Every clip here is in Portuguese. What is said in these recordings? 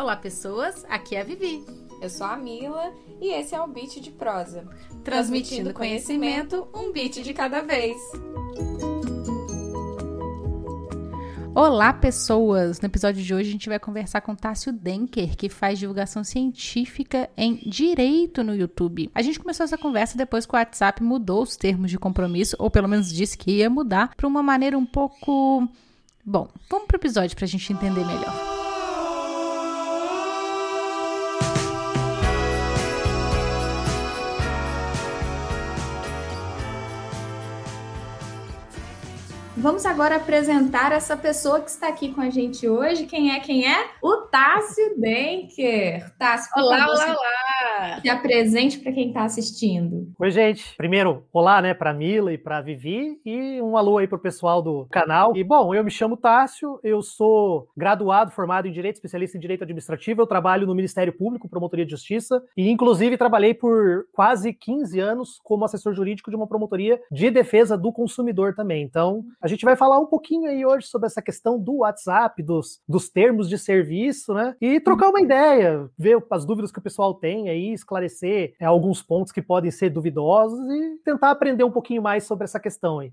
Olá, pessoas. Aqui é a Vivi. Eu sou a Mila e esse é o Beat de Prosa. Transmitindo conhecimento, um beat de cada vez. Olá, pessoas! No episódio de hoje a gente vai conversar com Tássio Denker, que faz divulgação científica em Direito no YouTube. A gente começou essa conversa depois que o WhatsApp mudou os termos de compromisso, ou pelo menos disse que ia mudar, para uma maneira um pouco. Bom, vamos pro episódio para a gente entender melhor. Vamos agora apresentar essa pessoa que está aqui com a gente hoje. Quem é? Quem é? O Tássio Denker. Tássio, olá, olá, olá. Se apresente para quem está assistindo. Oi, gente. Primeiro, olá, né, para Mila e para Vivi e um alô aí pro pessoal do canal. E bom, eu me chamo Tássio, eu sou graduado, formado em direito, especialista em direito administrativo. Eu trabalho no Ministério Público, Promotoria de Justiça e inclusive trabalhei por quase 15 anos como assessor jurídico de uma promotoria de defesa do consumidor também. Então, a gente vai falar um pouquinho aí hoje sobre essa questão do WhatsApp, dos, dos termos de serviço, né? E trocar uma ideia, ver as dúvidas que o pessoal tem aí, esclarecer é, alguns pontos que podem ser duvidosos e tentar aprender um pouquinho mais sobre essa questão aí.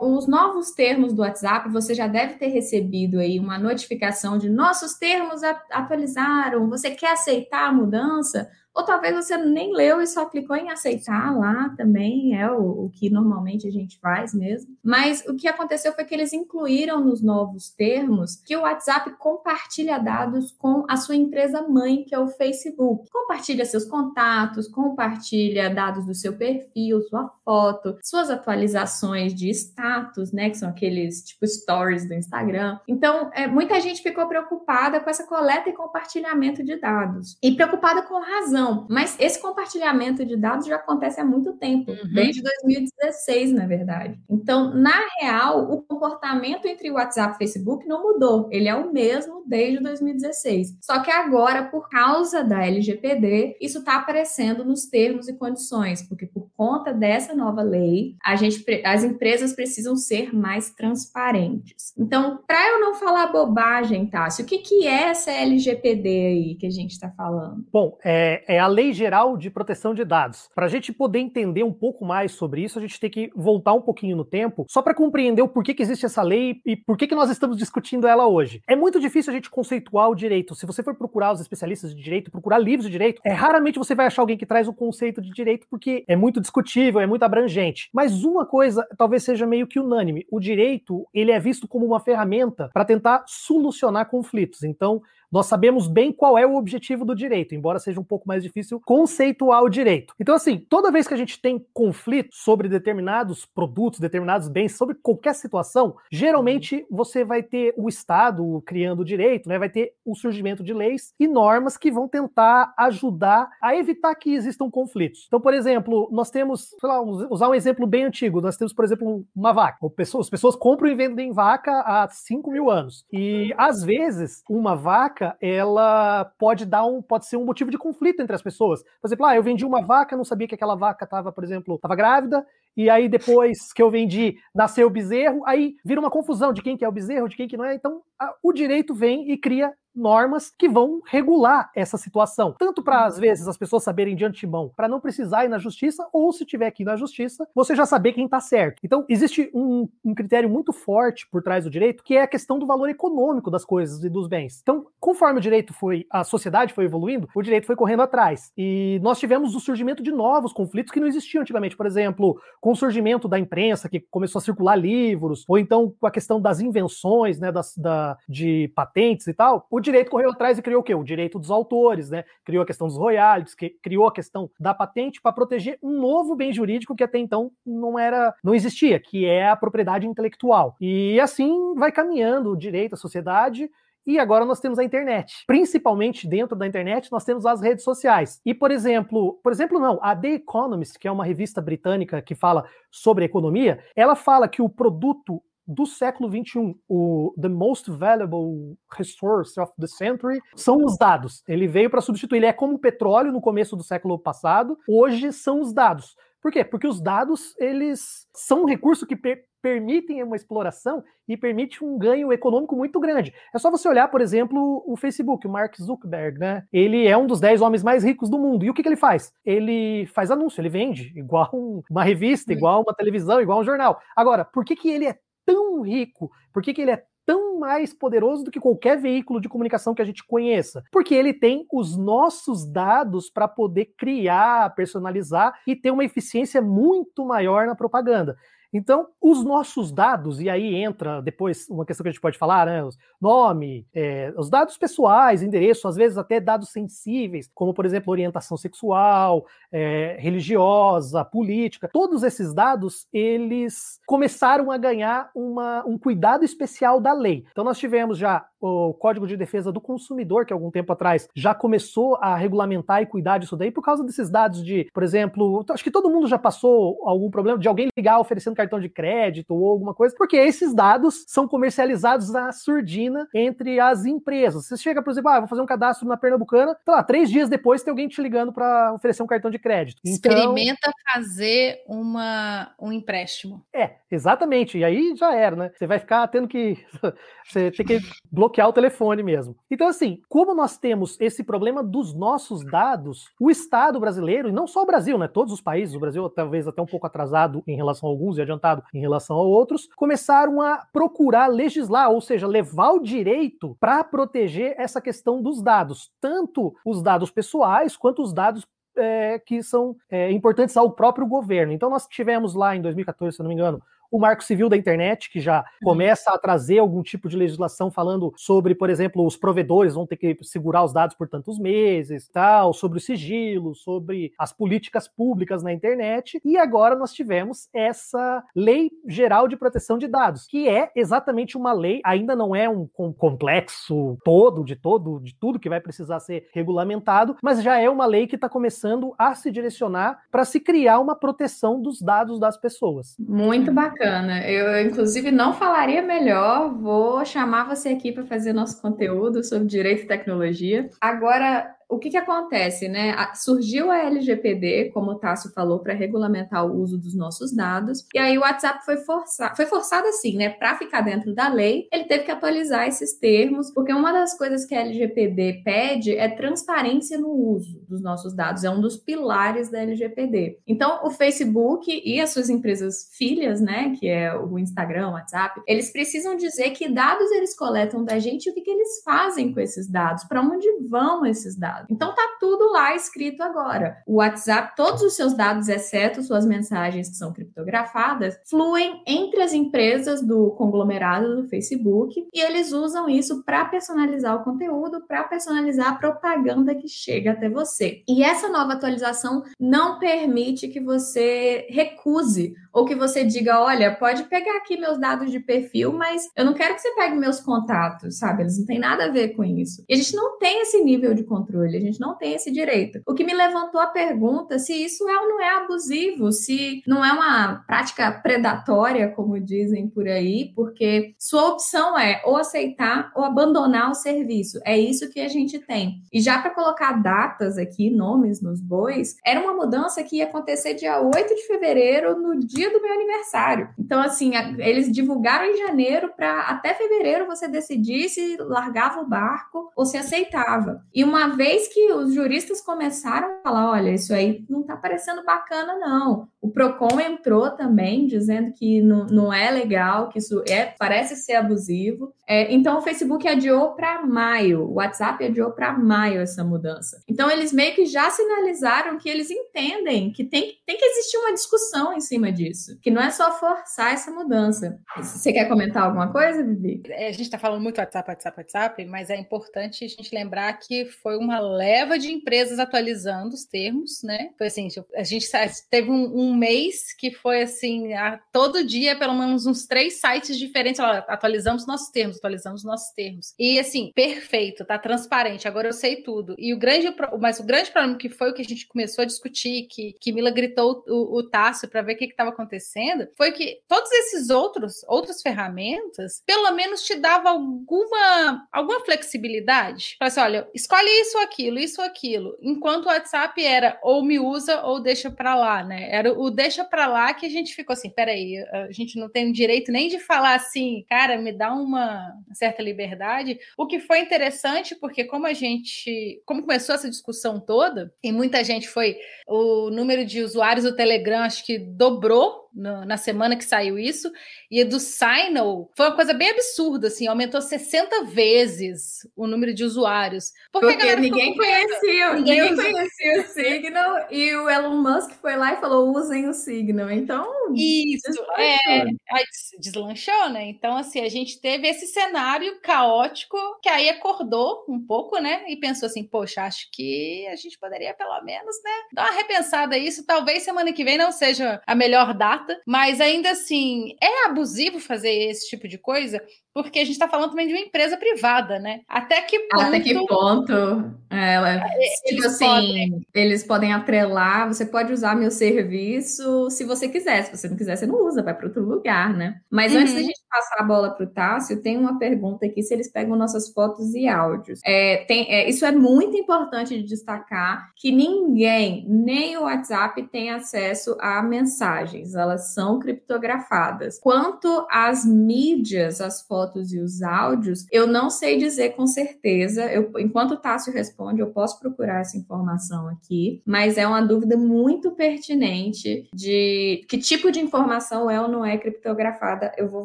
os novos termos do WhatsApp, você já deve ter recebido aí uma notificação de nossos termos atualizaram. Você quer aceitar a mudança? Ou talvez você nem leu e só clicou em aceitar lá também, é o, o, que normalmente a gente faz mesmo. Mas o que aconteceu foi que eles incluíram nos novos termos que o WhatsApp compartilha dados com a sua empresa mãe, que é o Facebook. Compartilha seus contatos, compartilha dados do seu perfil, sua foto, suas atualizações de status, né? Que são aqueles tipo stories do Instagram. Então, é, muita gente ficou preocupada com essa coleta e compartilhamento de dados. E preocupada com razão não. Mas esse compartilhamento de dados já acontece há muito tempo, uhum. desde 2016, na verdade. Então, na real, o comportamento entre WhatsApp e Facebook não mudou. Ele é o mesmo desde 2016. Só que agora, por causa da LGPD, isso está aparecendo nos termos e condições, porque por conta dessa nova lei, a gente, as empresas precisam ser mais transparentes. Então, para eu não falar bobagem, Tássio, o que, que é essa LGPD aí que a gente está falando? Bom, é, é a Lei Geral de Proteção de Dados. Para a gente poder entender um pouco mais sobre isso, a gente tem que voltar um pouquinho no tempo, só para compreender o porquê que existe essa lei e por que, nós estamos discutindo ela hoje. É muito difícil a gente conceituar o direito. Se você for procurar os especialistas de direito, procurar livros de direito, é raramente você vai achar alguém que traz o conceito de direito porque é muito discutível, é muito abrangente. Mas uma coisa talvez seja meio que unânime: o direito ele é visto como uma ferramenta para tentar solucionar conflitos. Então, nós sabemos bem qual é o objetivo do direito, embora seja um pouco mais difícil conceituar o direito. Então, assim, toda vez que a gente tem conflito sobre determinados produtos, determinados bens, sobre qualquer situação, geralmente você vai ter o Estado criando o direito, né? Vai ter o surgimento de leis e normas que vão tentar ajudar a evitar que existam conflitos. Então, por exemplo, nós temos, sei lá, usar um exemplo bem antigo, nós temos, por exemplo, uma vaca. As pessoas compram e vendem vaca há 5 mil anos. E às vezes, uma vaca vaca, ela pode dar um, pode ser um motivo de conflito entre as pessoas. Por exemplo, ah, eu vendi uma vaca, não sabia que aquela vaca estava, por exemplo, estava grávida, e aí depois que eu vendi, nasceu o bezerro, aí vira uma confusão de quem que é o bezerro, de quem que não é. Então, a, o direito vem e cria normas que vão regular essa situação. Tanto para, às vezes, as pessoas saberem de antemão, para não precisar ir na justiça, ou se tiver que ir na justiça, você já saber quem está certo. Então, existe um, um, critério muito forte por trás do direito, que é a questão do valor econômico das coisas e dos bens. Então, conforme o direito foi, a sociedade foi evoluindo, o direito foi correndo atrás. E nós tivemos o surgimento de novos conflitos que não existiam antigamente. Por exemplo, com o surgimento da imprensa, que começou a circular livros, ou então com a questão das invenções, né, das, da, de patentes e tal, o direito correu atrás e criou o quê? O direito dos autores, né? Criou a questão dos royalties, que criou a questão da patente para proteger um novo bem jurídico que até então não era, não existia, que é a propriedade intelectual. E assim vai caminhando o direito, a sociedade, e agora nós temos a internet. Principalmente dentro da internet, nós temos as redes sociais. E, por exemplo, por exemplo, não, a The Economist, que é uma revista britânica que fala sobre economia, ela fala que o produto do século 21, o the most valuable resource of the century são os dados. Ele veio para substituir, ele é como o petróleo no começo do século passado, hoje são os dados. Por quê? Porque os dados, eles são um recurso que permitem uma exploração e permite um ganho econômico muito grande. É só você olhar, por exemplo, o Facebook, o Mark Zuckerberg, né? Ele é um dos 10 homens mais ricos do mundo. E o que, que ele faz? Ele faz anúncio, ele vende, igual uma revista, igual uma televisão, igual um jornal. Agora, por que, que ele é tão rico? Por que, que ele é tão mais poderoso do que qualquer veículo de comunicação que a gente conheça, porque ele tem os nossos dados para poder criar, personalizar e ter uma eficiência muito maior na propaganda. Então, os nossos dados, e aí entra depois uma questão que a gente pode falar, né? Nome, é, os dados pessoais, endereço, às vezes até dados sensíveis, como por exemplo orientação sexual, é, religiosa, política. Todos esses dados eles começaram a ganhar uma, um cuidado especial da lei. Então, nós tivemos já o Código de Defesa do Consumidor, que algum tempo atrás já começou a regulamentar e cuidar disso daí, por causa desses dados de, por exemplo, acho que todo mundo já passou algum problema de alguém ligar oferecendo cartão de crédito ou alguma coisa, porque esses dados são comercializados na surdina entre as empresas. Você chega, por exemplo, ah, vou fazer um cadastro na Pernambucana, tá lá, três dias depois tem alguém te ligando para oferecer um cartão de crédito. Então, Experimenta fazer uma, um empréstimo. É, exatamente. E aí já era, né? Você vai ficar tendo que. Você tem que bloquear o telefone mesmo. Então, assim, como nós temos esse problema dos nossos dados, o Estado brasileiro, e não só o Brasil, né? Todos os países, o Brasil talvez até um pouco atrasado em relação a alguns e adiantado em relação a outros, começaram a procurar legislar, ou seja, levar o direito para proteger essa questão dos dados, tanto os dados pessoais quanto os dados é, que são é, importantes ao próprio governo. Então, nós tivemos lá em 2014, se não me engano, o Marco Civil da Internet, que já uhum. começa a trazer algum tipo de legislação falando sobre, por exemplo, os provedores vão ter que segurar os dados por tantos meses, tal, sobre o sigilo, sobre as políticas públicas na internet. E agora nós tivemos essa Lei Geral de Proteção de Dados, que é exatamente uma lei, ainda não é um complexo todo de todo de tudo que vai precisar ser regulamentado, mas já é uma lei que está começando a se direcionar para se criar uma proteção dos dados das pessoas. Muito bacana bacana. Eu, inclusive, não falaria melhor. Vou chamar você aqui para fazer nosso conteúdo sobre direito e tecnologia. Agora, o que, que acontece, né? Surgiu a LGPD, como o Tássio falou, para regulamentar o uso dos nossos dados, e aí o WhatsApp foi forçado, foi forçado assim, né? Para ficar dentro da lei, ele teve que atualizar esses termos, porque uma das coisas que a LGPD pede é transparência no uso dos nossos dados, é um dos pilares da LGPD. Então, o Facebook e as suas empresas filhas, né, que é o Instagram, o WhatsApp, eles precisam dizer que dados eles coletam da gente e o que, que eles fazem com esses dados, para onde vão esses dados. Então tá tudo lá escrito agora. O WhatsApp, todos os seus dados, exceto suas mensagens que são criptografadas, fluem entre as empresas do conglomerado do Facebook e eles usam isso para personalizar o conteúdo, para personalizar a propaganda que chega até você. E essa nova atualização não permite que você recuse ou que você diga, olha, pode pegar aqui meus dados de perfil, mas eu não quero que você pegue meus contatos, sabe? Eles não têm nada a ver com isso. E a gente não tem esse nível de controle, a gente não tem esse direito. O que me levantou a pergunta se isso é ou não é abusivo, se não é uma prática predatória, como dizem por aí, porque sua opção é ou aceitar ou abandonar o serviço. É isso que a gente tem. E já para colocar datas aqui, nomes nos bois, era uma mudança que ia acontecer dia 8 de fevereiro, no dia dia do meu aniversário. Então, assim, eles divulgaram em janeiro para até fevereiro você decidir se largava o barco ou se aceitava. E uma vez que os juristas começaram a falar: olha, isso aí não tá parecendo bacana, não. O PROCON entrou também dizendo que não, não é legal, que isso é, parece ser abusivo. É, então, o Facebook adiou para maio, o WhatsApp adiou para maio essa mudança. Então, eles meio que já sinalizaram que eles entendem que tem, tem que existir uma discussão em cima disso disso. Que não é só forçar essa mudança. Você quer comentar alguma coisa, Vivi? É, a gente está falando muito WhatsApp, WhatsApp, WhatsApp, mas é importante a gente lembrar que foi uma leva de empresas atualizando os termos, né? Foi assim, a gente teve um, um mês que foi assim, a, todo dia, pelo menos uns três sites diferentes, ó, atualizamos nossos termos, atualizamos nossos termos. E assim, perfeito, tá transparente, agora eu sei tudo. E o grande, mas o grande problema que foi o que a gente começou a discutir, que, que Mila gritou o, o Tássio para ver o que estava acontecendo acontecendo foi que todos esses outros outras ferramentas, pelo menos te dava alguma alguma flexibilidade. Fala assim, olha, escolhe isso aquilo, isso aquilo. Enquanto o WhatsApp era ou me usa ou deixa para lá, né? Era o deixa para lá que a gente ficou assim, peraí, a gente não tem direito nem de falar assim, cara, me dá uma certa liberdade. O que foi interessante porque como a gente, como começou essa discussão toda, e muita gente foi o número de usuários do Telegram acho que dobrou out no, na semana que saiu isso, e do Signal foi uma coisa bem absurda, assim, aumentou 60 vezes o número de usuários. Porque, porque ninguém conhecia, ninguém, ninguém conhecia o Signal, e o Elon Musk foi lá e falou, usem o Signal, então... Isso, é, aí deslanchou, né? Então, assim, a gente teve esse cenário caótico, que aí acordou um pouco, né, e pensou assim, poxa, acho que a gente poderia, pelo menos, né, dar uma repensada isso, talvez semana que vem não seja a melhor data, mas ainda assim, é abusivo fazer esse tipo de coisa? porque a gente está falando também de uma empresa privada, né? Até que ponto. Até que ponto é, eles tipo assim, podem... eles podem atrelar, você pode usar meu serviço se você quiser, se você não quiser, você não usa, vai para outro lugar, né? Mas uhum. antes da gente passar a bola para o Tássio, tem uma pergunta aqui se eles pegam nossas fotos e áudios. É, tem, é, isso é muito importante de destacar que ninguém, nem o WhatsApp, tem acesso a mensagens, elas são criptografadas. Quanto às mídias, as fotos fotos e os áudios, eu não sei dizer com certeza. Eu, enquanto o Tássio responde, eu posso procurar essa informação aqui, mas é uma dúvida muito pertinente de que tipo de informação é ou não é criptografada. Eu vou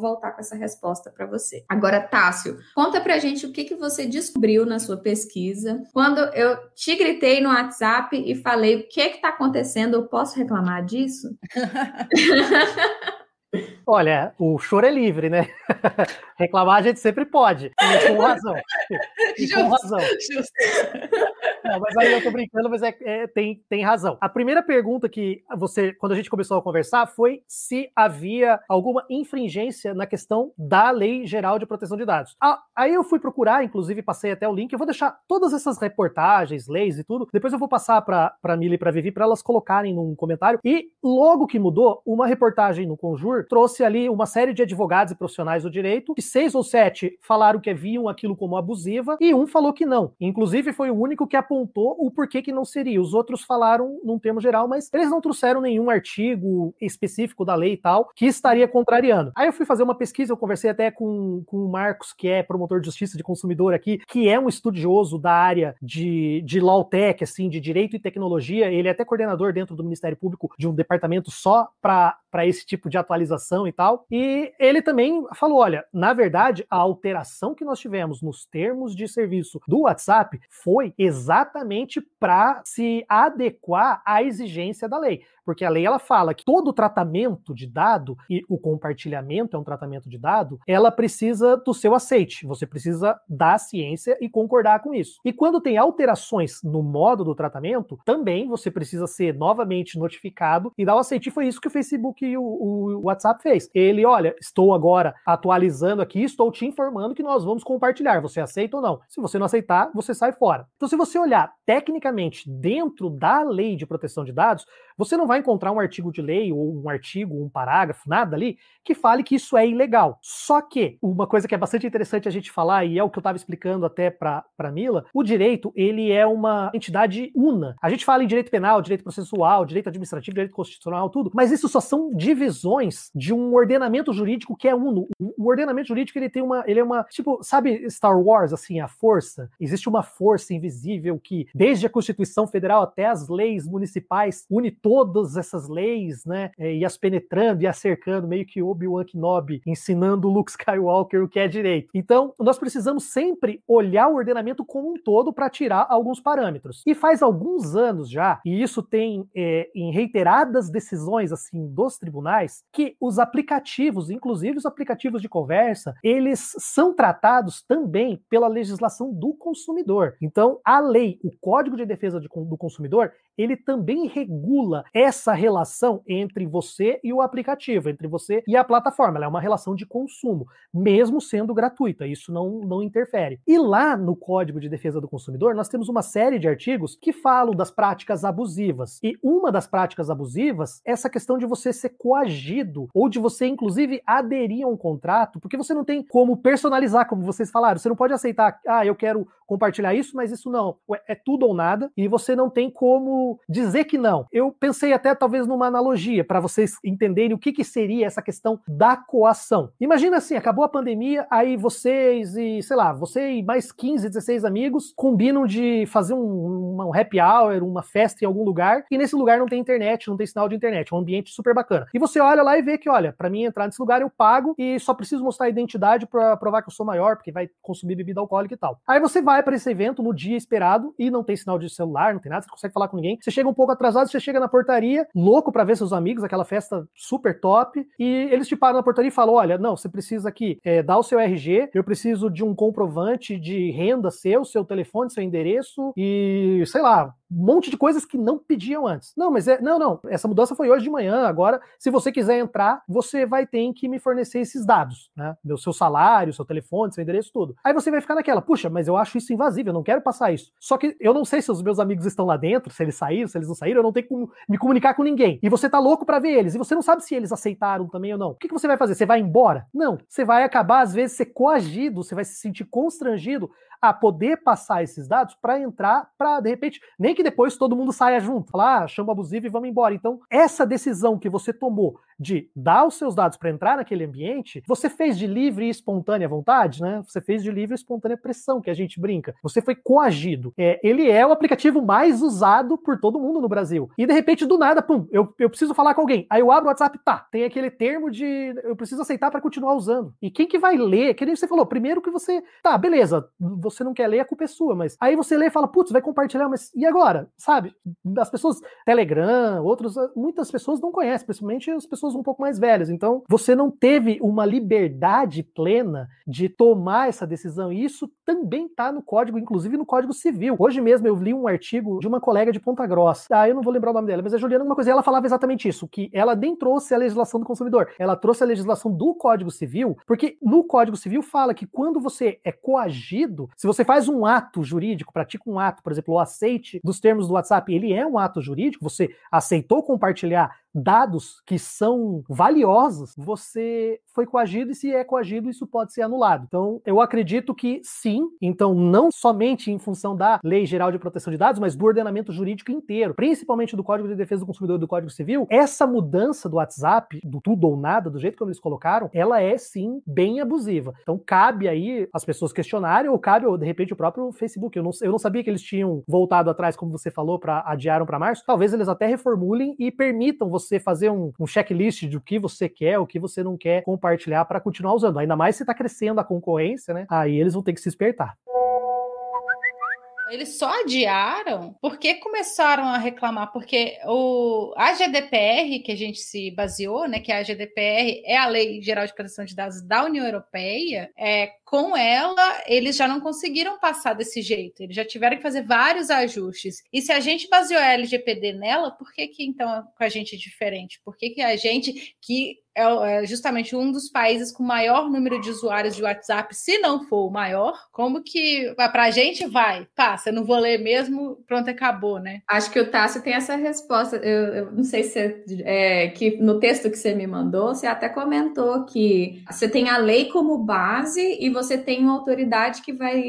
voltar com essa resposta para você. Agora, Tássio, conta pra gente o que, que você descobriu na sua pesquisa. Quando eu te gritei no WhatsApp e falei o que está acontecendo, eu posso reclamar disso? Olha, o choro é livre, né? Reclamar a gente sempre pode, e com razão. E com razão. Não, mas aí eu tô brincando, mas é, é, tem, tem razão. A primeira pergunta que você, quando a gente começou a conversar, foi se havia alguma infringência na questão da Lei Geral de Proteção de Dados. Ah, aí eu fui procurar, inclusive passei até o link. Eu vou deixar todas essas reportagens, leis e tudo. Depois eu vou passar para a Mili e para Vivi para elas colocarem num comentário. E logo que mudou, uma reportagem no Conjur trouxe ali uma série de advogados e profissionais do direito, que seis ou sete falaram que viam aquilo como abusiva e um falou que não. Inclusive foi o único que apontou o porquê que não seria. Os outros falaram num termo geral, mas eles não trouxeram nenhum artigo específico da lei e tal que estaria contrariando. Aí eu fui fazer uma pesquisa, eu conversei até com, com o Marcos, que é promotor de justiça de consumidor aqui, que é um estudioso da área de, de law tech, assim, de direito e tecnologia. Ele é até coordenador dentro do Ministério Público de um departamento só para esse tipo de atualização e tal. E ele também falou: olha, na verdade, a alteração que nós tivemos nos termos de serviço do WhatsApp foi exatamente para se adequar à exigência da lei porque a lei ela fala que todo tratamento de dado e o compartilhamento é um tratamento de dado, ela precisa do seu aceite. Você precisa da ciência e concordar com isso. E quando tem alterações no modo do tratamento, também você precisa ser novamente notificado e dar o aceite. E foi isso que o Facebook e o, o WhatsApp fez. Ele, olha, estou agora atualizando aqui, estou te informando que nós vamos compartilhar. Você aceita ou não? Se você não aceitar, você sai fora. Então, se você olhar tecnicamente dentro da lei de proteção de dados, você não vai encontrar um artigo de lei ou um artigo, um parágrafo, nada ali, que fale que isso é ilegal. Só que, uma coisa que é bastante interessante a gente falar, e é o que eu estava explicando até para Mila, o direito, ele é uma entidade una. A gente fala em direito penal, direito processual, direito administrativo, direito constitucional, tudo, mas isso só são divisões de um ordenamento jurídico que é uno. O ordenamento jurídico, ele tem uma, ele é uma, tipo, sabe Star Wars, assim, a força? Existe uma força invisível que, desde a Constituição Federal até as leis municipais, une todas essas leis, né, e as penetrando e as cercando, meio que Obi-Wan Kenobi ensinando Luke Skywalker o que é direito. Então, nós precisamos sempre olhar o ordenamento como um todo para tirar alguns parâmetros. E faz alguns anos já, e isso tem é, em reiteradas decisões assim dos tribunais, que os, aplicativos, inclusive os aplicativos de conversa, eles são tratados também pela legislação do consumidor. Então, a lei, o Código de Defesa do Consumidor, ele também regula essa relação entre você e o aplicativo, entre você e a plataforma. Ela é uma relação de consumo, mesmo sendo gratuita. Isso não, não interfere. E lá no Código de Defesa do Consumidor, nós temos uma série de artigos que falam das práticas abusivas. E uma das práticas abusivas é essa questão de você ser coagido ou de você, inclusive, aderir a um contrato, porque você não tem como personalizar, como vocês falaram. Você não pode aceitar, ah, eu quero compartilhar isso, mas isso não. É tudo ou nada. E você não tem como dizer que não. Eu pensei até talvez numa analogia para vocês entenderem o que, que seria essa questão da coação. Imagina assim, acabou a pandemia, aí vocês e, sei lá, você e mais 15, 16 amigos combinam de fazer um, um happy hour, uma festa em algum lugar, e nesse lugar não tem internet, não tem sinal de internet, é um ambiente super bacana. E você olha lá e vê que, olha, para mim entrar nesse lugar eu pago e só preciso mostrar a identidade para provar que eu sou maior, porque vai consumir bebida alcoólica e tal. Aí você vai para esse evento no dia esperado e não tem sinal de celular, não tem nada, você consegue falar com ninguém. Você chega um pouco atrasado, você chega na portaria, louco para ver seus amigos, aquela festa super top, e eles te param na portaria e falam: olha, não, você precisa aqui é, dar o seu RG, eu preciso de um comprovante de renda seu, seu telefone, seu endereço e, sei lá, um monte de coisas que não pediam antes. Não, mas é, não, não, essa mudança foi hoje de manhã, agora, se você quiser entrar, você vai ter que me fornecer esses dados, né? O seu salário, seu telefone, seu endereço, tudo. Aí você vai ficar naquela, puxa, mas eu acho isso invasivo, eu não quero passar isso. Só que eu não sei se os meus amigos estão lá dentro, se eles saíram, se eles não saíram, eu não tenho como me comunicar com ninguém. E você tá louco para ver eles, e você não sabe se eles aceitaram também ou não. O que, que você vai fazer? Você vai embora? Não. Você vai acabar, às vezes, ser coagido, você vai se sentir constrangido a poder passar esses dados para entrar, para de repente, nem que depois todo mundo saia junto, falar, ah, chama abusivo e vamos embora. Então, essa decisão que você tomou de dar os seus dados para entrar naquele ambiente, você fez de livre e espontânea vontade, né? Você fez de livre e espontânea pressão, que a gente brinca. Você foi coagido. É, ele é o aplicativo mais usado por todo mundo no Brasil. E de repente, do nada, pum, eu, eu preciso falar com alguém. Aí eu abro o WhatsApp, tá, tem aquele termo de eu preciso aceitar para continuar usando. E quem que vai ler? Que nem você falou, primeiro que você, tá, beleza, você não quer ler, a culpa é sua, mas aí você lê e fala, putz, vai compartilhar, mas e agora? Sabe? As pessoas, Telegram, outros, muitas pessoas não conhecem, principalmente as pessoas um pouco mais velhas. Então, você não teve uma liberdade plena de tomar essa decisão. E isso também está no código, inclusive no Código Civil. Hoje mesmo eu li um artigo de uma colega de Ponta Grossa. Ah, eu não vou lembrar o nome dela, mas é Juliana alguma coisa. Ela falava exatamente isso, que ela nem trouxe a legislação do consumidor. Ela trouxe a legislação do Código Civil, porque no Código Civil fala que quando você é coagido, se você faz um ato jurídico, pratica um ato, por exemplo, o aceite dos termos do WhatsApp, ele é um ato jurídico, você aceitou compartilhar dados que são valiosos, você foi coagido e se é coagido, isso pode ser anulado. Então, eu acredito que sim. Então, não somente em função da Lei Geral de Proteção de Dados, mas do ordenamento jurídico inteiro, principalmente do Código de Defesa do Consumidor e do Código Civil, essa mudança do WhatsApp, do tudo ou nada, do jeito como eles colocaram, ela é sim bem abusiva. Então, cabe aí as pessoas questionarem ou cabe, de repente, o próprio Facebook. Eu não, eu não sabia que eles tinham voltado atrás, como você falou, para adiaram para março. Talvez eles até reformulem e permitam você fazer um, um checklist do que você quer, o que você não quer compartilhar para continuar usando. Ainda mais se está crescendo a concorrência, né? Aí eles vão ter que se espertar. Eles só adiaram porque começaram a reclamar, porque o, a GDPR, que a gente se baseou, né, que a GDPR é a Lei Geral de Proteção de Dados da União Europeia, é, com ela, eles já não conseguiram passar desse jeito, eles já tiveram que fazer vários ajustes. E se a gente baseou a LGPD nela, por que, que então com a gente é diferente? Por que, que a gente que é, é justamente um dos países com maior número de usuários de WhatsApp, se não for o maior, como que para a gente vai? Passa, não vou ler mesmo, pronto, acabou, né? Acho que o Tássio tem essa resposta. Eu, eu não sei se é, que no texto que você me mandou, você até comentou que você tem a lei como base e você tem uma autoridade que vai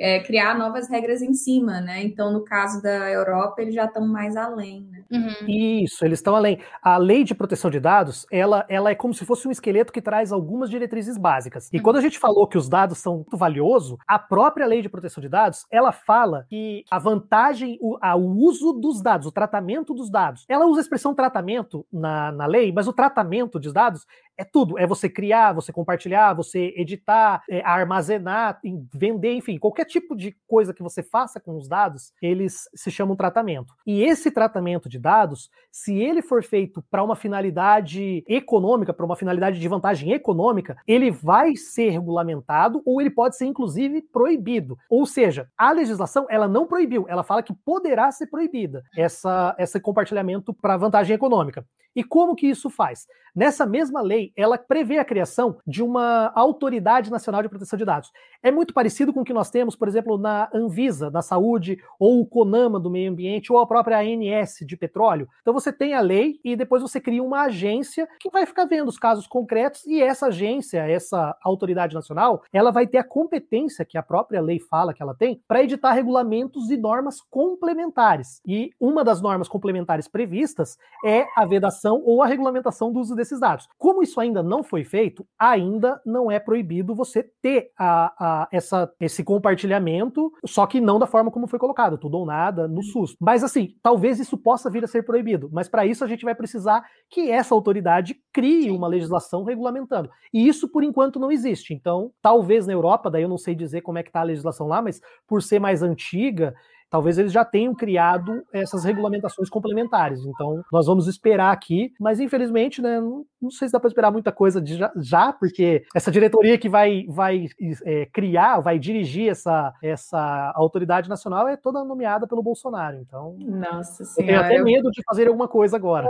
é, criar novas regras em cima, né? Então, no caso da Europa, eles já estão mais além, né? Uhum. Isso, eles estão além. A lei de proteção de dados, ela, ela é como se fosse um esqueleto que traz algumas diretrizes básicas. E uhum. quando a gente falou que os dados são muito valiosos, a própria lei de proteção de dados, ela fala que a vantagem, o, a, o uso dos dados, o tratamento dos dados, ela usa a expressão tratamento na, na lei, mas o tratamento dos dados é tudo. É você criar, você compartilhar, você editar, é, armazenar, vender, enfim, qualquer tipo de coisa que você faça com os dados, eles se chamam tratamento. E esse tratamento de dados, se ele for feito para uma finalidade econômica, para uma finalidade de vantagem econômica, ele vai ser regulamentado ou ele pode ser inclusive proibido. Ou seja, a legislação ela não proibiu, ela fala que poderá ser proibida essa, esse compartilhamento para vantagem econômica. E como que isso faz? Nessa mesma lei, ela prevê a criação de uma autoridade nacional de proteção de dados. É muito parecido com o que nós temos, por exemplo, na Anvisa, da saúde, ou o CONAMA do meio ambiente, ou a própria ANS de petróleo. Então você tem a lei e depois você cria uma agência que vai ficar vendo os casos concretos e essa agência, essa autoridade nacional, ela vai ter a competência que a própria lei fala que ela tem para editar regulamentos e normas complementares. E uma das normas complementares previstas é a vedação ou a regulamentação do uso desses dados. Como isso ainda não foi feito, ainda não é proibido você ter a, a, essa, esse compartilhamento, só que não da forma como foi colocado, tudo ou nada, no SUS. Mas assim, talvez isso possa vir a ser proibido, mas para isso a gente vai precisar que essa autoridade crie uma legislação regulamentando. E isso, por enquanto, não existe. Então, talvez na Europa, daí eu não sei dizer como é que está a legislação lá, mas por ser mais antiga, talvez eles já tenham criado essas regulamentações complementares. Então, nós vamos esperar aqui, mas infelizmente, né, não, não sei se dá para esperar muita coisa de já, já, porque essa diretoria que vai, vai é, criar, vai dirigir essa, essa autoridade nacional é toda nomeada pelo Bolsonaro. Então, Nossa senhora, eu tenho até medo de fazer alguma coisa agora.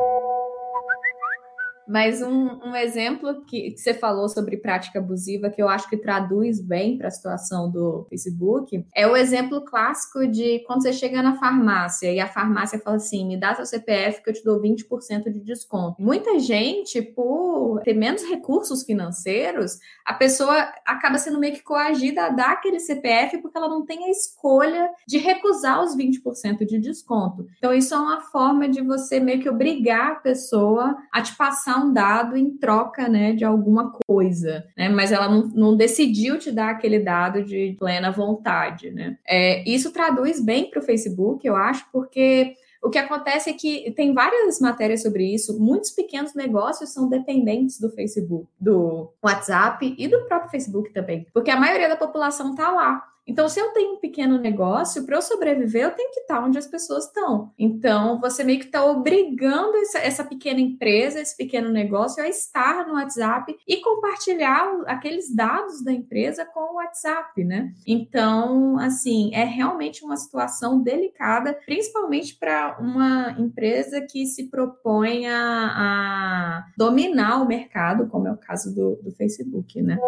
Mas um, um exemplo que, que, você falou sobre prática abusiva, que eu acho que traduz bem para a situação do Facebook, é o exemplo clássico de quando você chega na farmácia e a farmácia fala assim: me dá seu CPF que eu te dou 20% de desconto. Muita gente, por ter menos recursos financeiros, a pessoa acaba sendo meio que coagida a dar aquele CPF porque ela não tem a escolha de recusar os 20% de desconto. Então, isso é uma forma de você meio que obrigar a pessoa a te passar passar um dado em troca né, de alguma coisa, né? Mas ela não, não decidiu te dar aquele dado de plena vontade, né? É, isso traduz bem para o Facebook, eu acho, porque o que acontece é que tem várias matérias sobre isso. Muitos pequenos negócios são dependentes do Facebook, do WhatsApp e do próprio Facebook também, porque a maioria da população está lá. Então, se eu tenho um pequeno negócio, para eu sobreviver, eu tenho que estar onde as pessoas estão. Então, você meio que está obrigando essa, essa, pequena empresa, esse pequeno negócio, a estar no WhatsApp e compartilhar aqueles dados da empresa com o WhatsApp, né? Então, assim, é realmente uma situação delicada, principalmente para uma empresa que se propõe a, a, dominar o mercado, como é o caso do, do Facebook, né?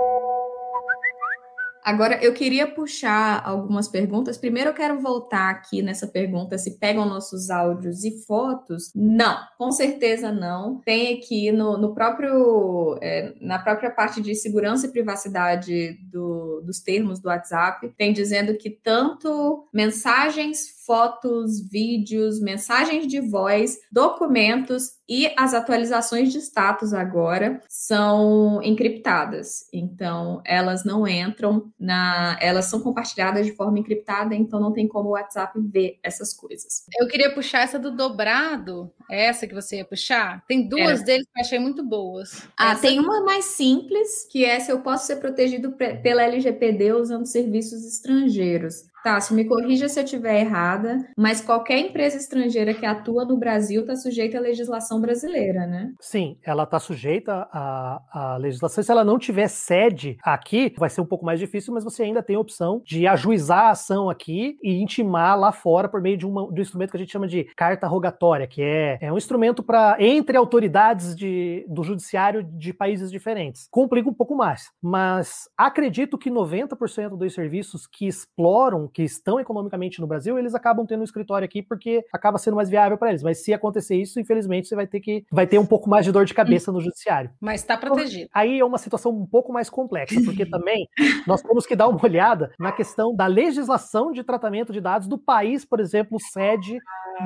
Agora, eu queria puxar algumas perguntas. Primeiro, eu quero voltar aqui nessa pergunta: se pegam nossos áudios e fotos? Não, com certeza não. Tem aqui no, no próprio, é, na própria parte de segurança e privacidade do, dos termos do WhatsApp, tem dizendo que tanto mensagens fotos, vídeos, mensagens de voz, documentos e as atualizações de status agora são encriptadas. Então, elas não entram na. Elas são compartilhadas de forma encriptada, então não tem como o WhatsApp ver essas coisas. Eu queria puxar essa do dobrado, é essa que você ia puxar? Tem duas é. deles que eu achei muito boas. Ah, essa... tem uma mais simples, que é se eu posso ser protegido pela LGPD usando serviços estrangeiros. Tá, se me corrija se eu estiver errada, mas qualquer empresa estrangeira que atua no Brasil está sujeita à legislação brasileira, né? Sim, ela está sujeita à, à legislação. Se ela não tiver sede aqui, vai ser um pouco mais difícil, mas você ainda tem a opção de ajuizar a ação aqui e intimar lá fora por meio de, uma, de um instrumento que a gente chama de carta rogatória, que é, é um instrumento para entre autoridades de, do judiciário de países diferentes. Complica um pouco mais, mas acredito que 90% dos serviços que exploram que estão economicamente no Brasil, eles acabam tendo um escritório aqui porque acaba sendo mais viável para eles. Mas se acontecer isso, infelizmente, você vai ter que vai ter um pouco mais de dor de cabeça no judiciário. Mas está protegido. Aí é uma situação um pouco mais complexa, porque também nós temos que dar uma olhada na questão da legislação de tratamento de dados do país, por exemplo, sede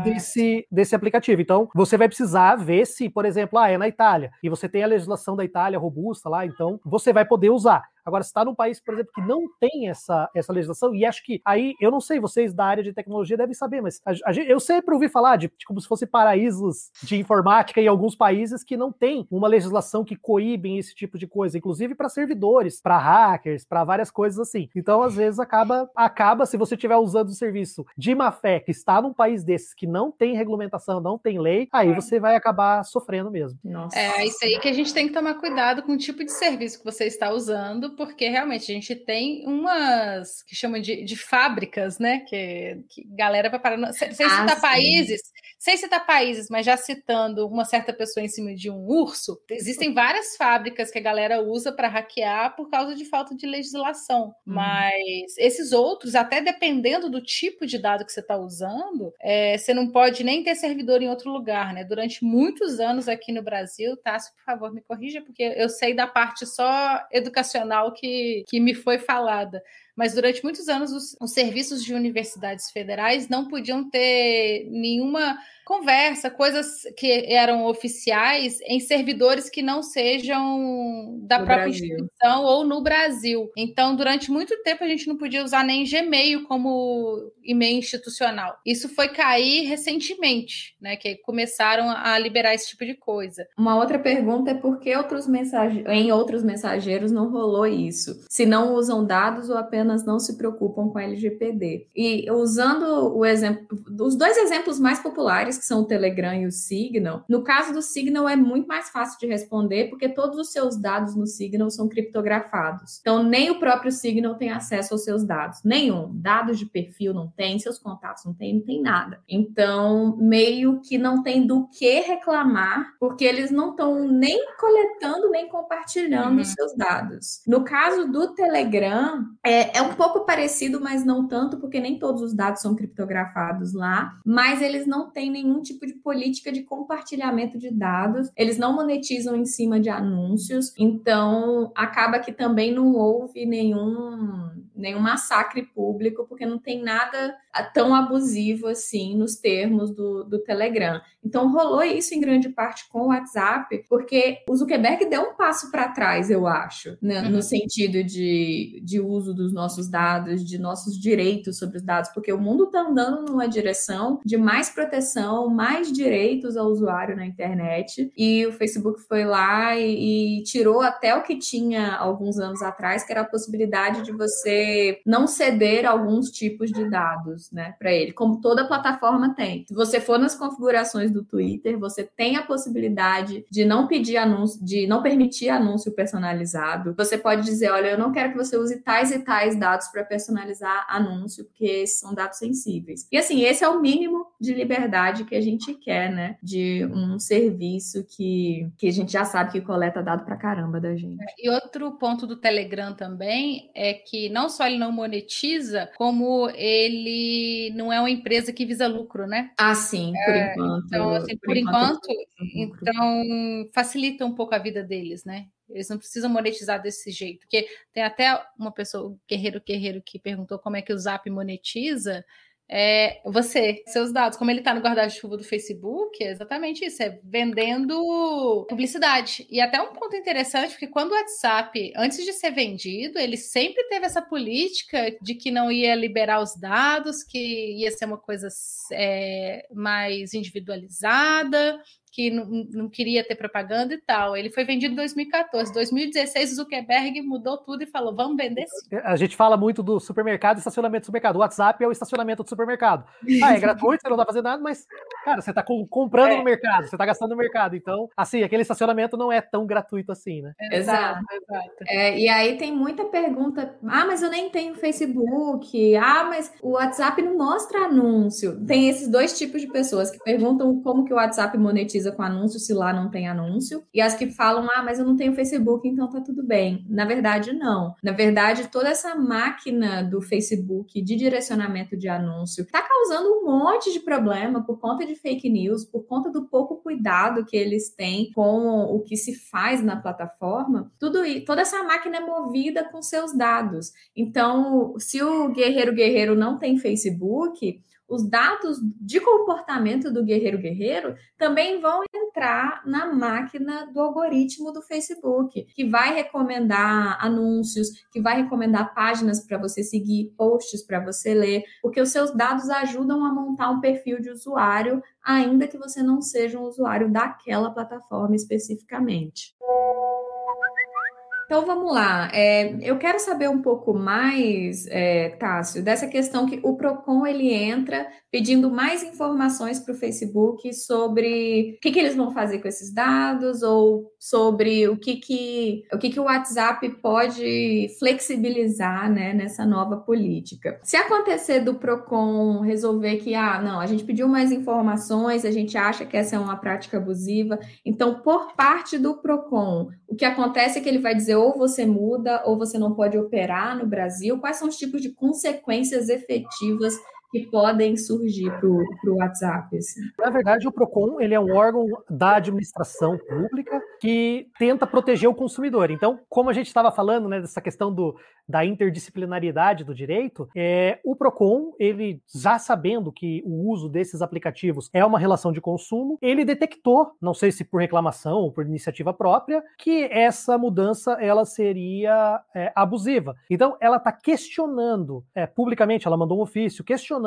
desse, desse aplicativo. Então, você vai precisar ver se, por exemplo, ah, é na Itália, e você tem a legislação da Itália robusta lá, então você vai poder usar. Agora, se está num país, por exemplo, que não tem essa, essa legislação, e acho que aí, eu não sei, vocês da área de tecnologia devem saber, mas a, a, eu sempre ouvi falar de, de como se fosse paraísos de informática em alguns países que não tem uma legislação que coíbem esse tipo de coisa, inclusive para servidores, para hackers, para várias coisas assim. Então, às vezes, acaba, acaba, se você estiver usando o serviço de má fé que está num país desses que não tem regulamentação, não tem lei, aí você vai acabar sofrendo mesmo. Nossa. É isso aí que a gente tem que tomar cuidado com o tipo de serviço que você está usando, porque realmente a gente tem umas que chamam de, de fábricas, né? Que, que galera vai parar. Sem, sem ah, citar países, sem citar países, mas já citando uma certa pessoa em cima de um urso, existem várias fábricas que a galera usa para hackear por causa de falta de legislação. Hum. Mas esses outros, até dependendo do tipo de dado que você está usando, é, você não pode nem ter servidor em outro lugar, né? Durante muitos anos aqui no Brasil, Tássio, por favor, me corrija, porque eu sei da parte só educacional que, que me foi falada. Mas durante muitos anos os, os, serviços de universidades federais não podiam ter nenhuma conversa, coisas que eram oficiais em servidores que não sejam da no própria Brasil. instituição ou no Brasil. Então, durante muito tempo, a gente não podia usar nem Gmail como e-mail institucional. Isso foi cair recentemente, né? Que começaram a liberar esse tipo de coisa. Uma outra pergunta é por que outros mensage... em outros mensageiros não rolou isso? Se não usam dados ou apenas não se preocupam com a LGPD. E usando o exemplo, os dois exemplos mais populares que são o Telegram e o Signal. No caso do Signal, é muito mais fácil de responder, porque todos os seus dados no Signal são criptografados. Então, nem o próprio Signal tem acesso aos seus dados. Nenhum. Dados de perfil não tem, seus contatos não tem, não tem nada. Então, meio que não tem do que reclamar, porque eles não estão nem coletando, nem compartilhando uhum. os seus dados. No caso do Telegram, é, é um pouco parecido, mas não tanto, porque nem todos os dados são criptografados lá, mas eles não têm nenhum nenhum tipo de política de compartilhamento de dados, eles não monetizam em cima de anúncios, então acaba que também não houve nenhum, nenhum massacre público, porque não tem nada tão abusivo assim nos termos do, do Telegram. Então rolou isso em grande parte com o WhatsApp, porque o Zuckerberg deu um passo para trás, eu acho, né? uhum. no sentido de, de uso dos nossos dados, de nossos direitos sobre os dados, porque o mundo está andando numa direção de mais proteção, mais direitos ao usuário na internet, e o Facebook foi lá e, e tirou até o que tinha alguns anos atrás, que era a possibilidade de você não ceder alguns tipos de dados né, para ele, como toda plataforma tem. Se você for nas configurações do Twitter, você tem a possibilidade de não pedir anúncio, de não permitir anúncio personalizado. Você pode dizer, olha, eu não quero que você use tais e tais dados para personalizar anúncio, porque esses são dados sensíveis. E assim, esse é o mínimo de liberdade que a gente quer, né, de um serviço que, que a gente já sabe que coleta dado para caramba da gente. E outro ponto do Telegram também é que não só ele não monetiza, como ele não é uma empresa que visa lucro, né? Ah, sim, por é, enquanto. Então, assim, por, por enquanto, enquanto então facilita um pouco a vida deles, né? Eles não precisam monetizar desse jeito. Porque tem até uma pessoa, Guerreiro Guerreiro, que perguntou como é que o Zap monetiza é você, seus dados. Como ele está no guarda-chuva do Facebook, é exatamente isso, é vendendo publicidade. E até um ponto interessante, porque quando o WhatsApp, antes de ser vendido, ele sempre teve essa política de que não ia liberar os dados, que ia ser uma coisa é, mais individualizada, que não, não, queria ter propaganda e tal. Ele foi vendido em 2014. 2016, o Zuckerberg mudou tudo e falou: vamos vender sim. A gente fala muito do supermercado e estacionamento do supermercado. O WhatsApp é o estacionamento do supermercado. Ah, é gratuito, você não tá fazendo nada, mas, cara, você tá comprando é. no mercado, você tá gastando no mercado. Então, assim, aquele estacionamento não é tão gratuito assim, né? Exato, exato. É, e aí tem muita pergunta: ah, mas eu nem tenho Facebook. Ah, mas o WhatsApp não mostra anúncio. Tem esses dois tipos de pessoas que perguntam como que o WhatsApp monetiza monetiza com anúncio se lá não tem anúncio, e as que falam, ah, mas eu não tenho Facebook, então tá tudo bem. Na verdade, não. Na verdade, toda essa máquina do Facebook de direcionamento de anúncio tá causando um monte de problema por conta de fake news, por conta do pouco cuidado que eles têm com o que se faz na plataforma. Tudo toda essa máquina é movida com seus dados. Então, se o guerreiro guerreiro não tem Facebook, os dados de comportamento do guerreiro guerreiro também vão entrar na máquina do algoritmo do Facebook, que vai recomendar anúncios, que vai recomendar páginas para você seguir, posts para você ler, porque os seus dados ajudam a montar um perfil de usuário, ainda que você não seja um usuário daquela plataforma especificamente. Então vamos lá. É, eu quero saber um pouco mais, é, Tássio, dessa questão que o Procon ele entra pedindo mais informações para o Facebook sobre o que, que, eles vão fazer com esses dados ou sobre o que, que o que, que o WhatsApp pode flexibilizar né, nessa nova política. Se acontecer do Procon resolver que ah não, a gente pediu mais informações, a gente acha que essa é uma prática abusiva, então por parte do Procon o que acontece é que ele vai dizer ou você muda ou você não pode operar no Brasil. Quais são os tipos de consequências efetivas que podem surgir para o WhatsApp? Assim? Na verdade, o PROCON ele é um órgão da administração pública que tenta proteger o consumidor. Então, como a gente estava falando né, dessa questão do, da interdisciplinariedade do direito, é, o PROCON, ele já sabendo que o uso desses aplicativos é uma relação de consumo, ele detectou, não sei se por reclamação ou por iniciativa própria, que essa mudança ela seria é, abusiva. Então, ela está questionando é, publicamente, ela mandou um ofício questionando